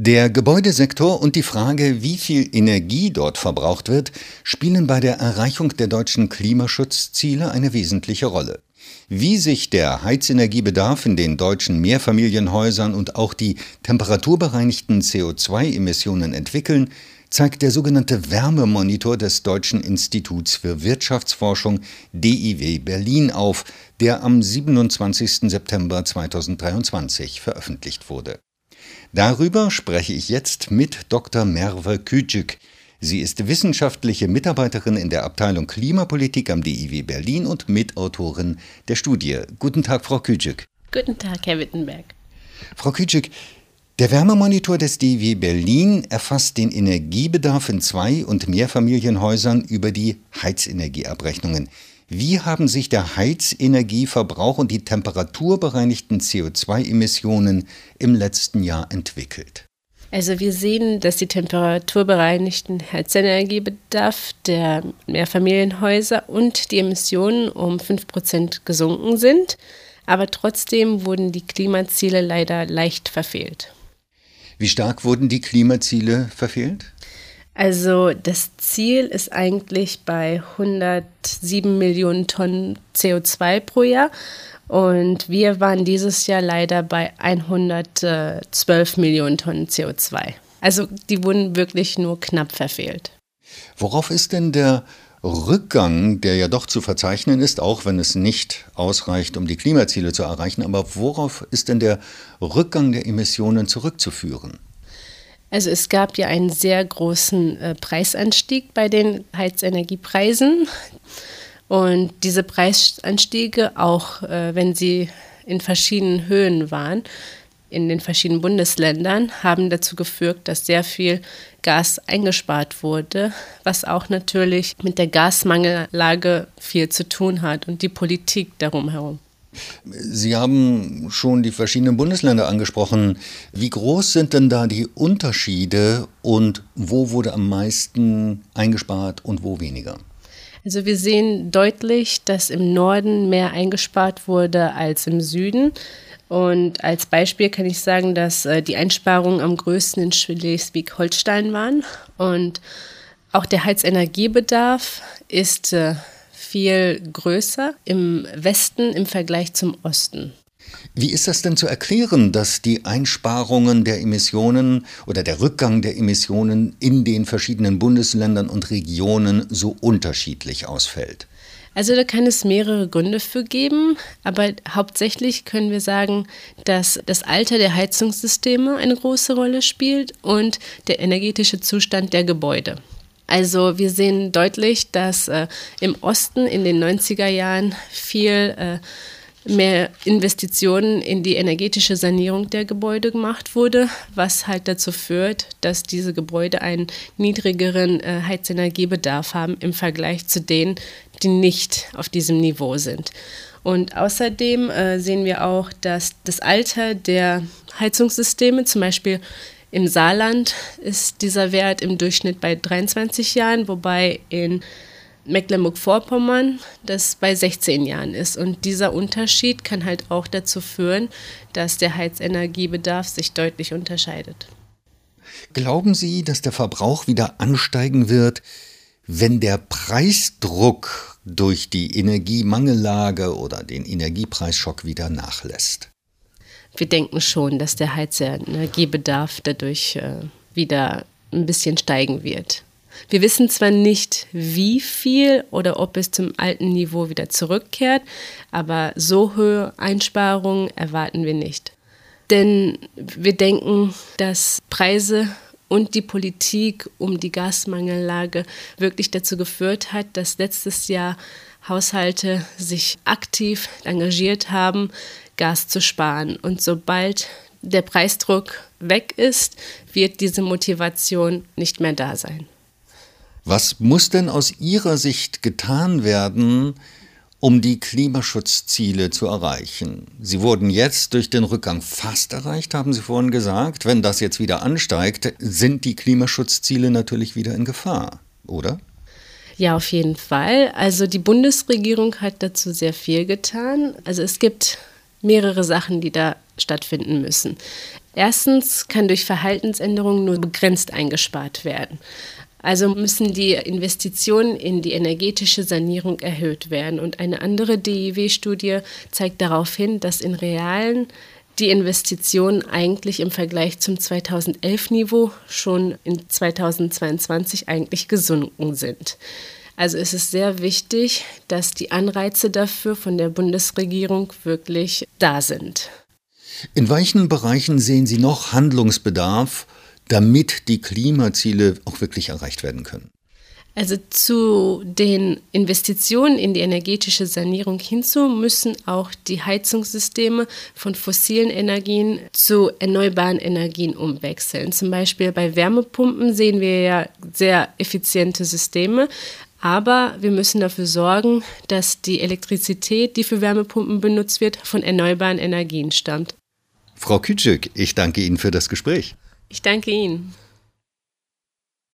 Der Gebäudesektor und die Frage, wie viel Energie dort verbraucht wird, spielen bei der Erreichung der deutschen Klimaschutzziele eine wesentliche Rolle. Wie sich der Heizenergiebedarf in den deutschen Mehrfamilienhäusern und auch die temperaturbereinigten CO2-Emissionen entwickeln, zeigt der sogenannte Wärmemonitor des Deutschen Instituts für Wirtschaftsforschung DIW Berlin auf, der am 27. September 2023 veröffentlicht wurde. Darüber spreche ich jetzt mit Dr. Merve Kücük. Sie ist wissenschaftliche Mitarbeiterin in der Abteilung Klimapolitik am DIW Berlin und Mitautorin der Studie. Guten Tag, Frau Kücük. Guten Tag, Herr Wittenberg. Frau Kücük, der Wärmemonitor des DIW Berlin erfasst den Energiebedarf in Zwei- und Mehrfamilienhäusern über die Heizenergieabrechnungen. Wie haben sich der Heizenergieverbrauch und die temperaturbereinigten CO2-Emissionen im letzten Jahr entwickelt? Also wir sehen, dass die temperaturbereinigten Heizenergiebedarf der Mehrfamilienhäuser und die Emissionen um 5% gesunken sind, aber trotzdem wurden die Klimaziele leider leicht verfehlt. Wie stark wurden die Klimaziele verfehlt? Also das Ziel ist eigentlich bei 107 Millionen Tonnen CO2 pro Jahr und wir waren dieses Jahr leider bei 112 Millionen Tonnen CO2. Also die wurden wirklich nur knapp verfehlt. Worauf ist denn der Rückgang, der ja doch zu verzeichnen ist, auch wenn es nicht ausreicht, um die Klimaziele zu erreichen, aber worauf ist denn der Rückgang der Emissionen zurückzuführen? Also es gab ja einen sehr großen äh, Preisanstieg bei den Heizenergiepreisen. Und diese Preisanstiege, auch äh, wenn sie in verschiedenen Höhen waren, in den verschiedenen Bundesländern, haben dazu geführt, dass sehr viel Gas eingespart wurde, was auch natürlich mit der Gasmangellage viel zu tun hat und die Politik darum herum. Sie haben schon die verschiedenen Bundesländer angesprochen. Wie groß sind denn da die Unterschiede und wo wurde am meisten eingespart und wo weniger? Also wir sehen deutlich, dass im Norden mehr eingespart wurde als im Süden. Und als Beispiel kann ich sagen, dass äh, die Einsparungen am größten in Schleswig-Holstein waren. Und auch der Heizenergiebedarf ist äh, viel größer im Westen im Vergleich zum Osten. Wie ist das denn zu erklären, dass die Einsparungen der Emissionen oder der Rückgang der Emissionen in den verschiedenen Bundesländern und Regionen so unterschiedlich ausfällt? Also da kann es mehrere Gründe für geben, aber hauptsächlich können wir sagen, dass das Alter der Heizungssysteme eine große Rolle spielt und der energetische Zustand der Gebäude. Also wir sehen deutlich, dass äh, im Osten in den 90er Jahren viel äh, mehr Investitionen in die energetische Sanierung der Gebäude gemacht wurde, was halt dazu führt, dass diese Gebäude einen niedrigeren äh, Heizenergiebedarf haben im Vergleich zu denen, die nicht auf diesem Niveau sind. Und außerdem äh, sehen wir auch, dass das Alter der Heizungssysteme, zum Beispiel im Saarland ist dieser Wert im Durchschnitt bei 23 Jahren, wobei in Mecklenburg-Vorpommern das bei 16 Jahren ist. Und dieser Unterschied kann halt auch dazu führen, dass der Heizenergiebedarf sich deutlich unterscheidet. Glauben Sie, dass der Verbrauch wieder ansteigen wird, wenn der Preisdruck durch die Energiemangellage oder den Energiepreisschock wieder nachlässt? Wir denken schon, dass der Heizenergiebedarf dadurch äh, wieder ein bisschen steigen wird. Wir wissen zwar nicht, wie viel oder ob es zum alten Niveau wieder zurückkehrt, aber so hohe Einsparungen erwarten wir nicht. Denn wir denken, dass Preise und die Politik um die Gasmangellage wirklich dazu geführt hat, dass letztes Jahr Haushalte sich aktiv engagiert haben, Gas zu sparen. Und sobald der Preisdruck weg ist, wird diese Motivation nicht mehr da sein. Was muss denn aus Ihrer Sicht getan werden, um die Klimaschutzziele zu erreichen? Sie wurden jetzt durch den Rückgang fast erreicht, haben Sie vorhin gesagt. Wenn das jetzt wieder ansteigt, sind die Klimaschutzziele natürlich wieder in Gefahr, oder? Ja, auf jeden Fall. Also die Bundesregierung hat dazu sehr viel getan. Also es gibt mehrere Sachen, die da stattfinden müssen. Erstens kann durch Verhaltensänderungen nur begrenzt eingespart werden. Also müssen die Investitionen in die energetische Sanierung erhöht werden. Und eine andere DIW-Studie zeigt darauf hin, dass in realen die Investitionen eigentlich im Vergleich zum 2011-Niveau schon in 2022 eigentlich gesunken sind. Also ist es sehr wichtig, dass die Anreize dafür von der Bundesregierung wirklich da sind. In welchen Bereichen sehen Sie noch Handlungsbedarf, damit die Klimaziele auch wirklich erreicht werden können? Also zu den Investitionen in die energetische Sanierung hinzu müssen auch die Heizungssysteme von fossilen Energien zu erneuerbaren Energien umwechseln. Zum Beispiel bei Wärmepumpen sehen wir ja sehr effiziente Systeme, aber wir müssen dafür sorgen, dass die Elektrizität, die für Wärmepumpen benutzt wird, von erneuerbaren Energien stammt. Frau Kütschük, ich danke Ihnen für das Gespräch. Ich danke Ihnen.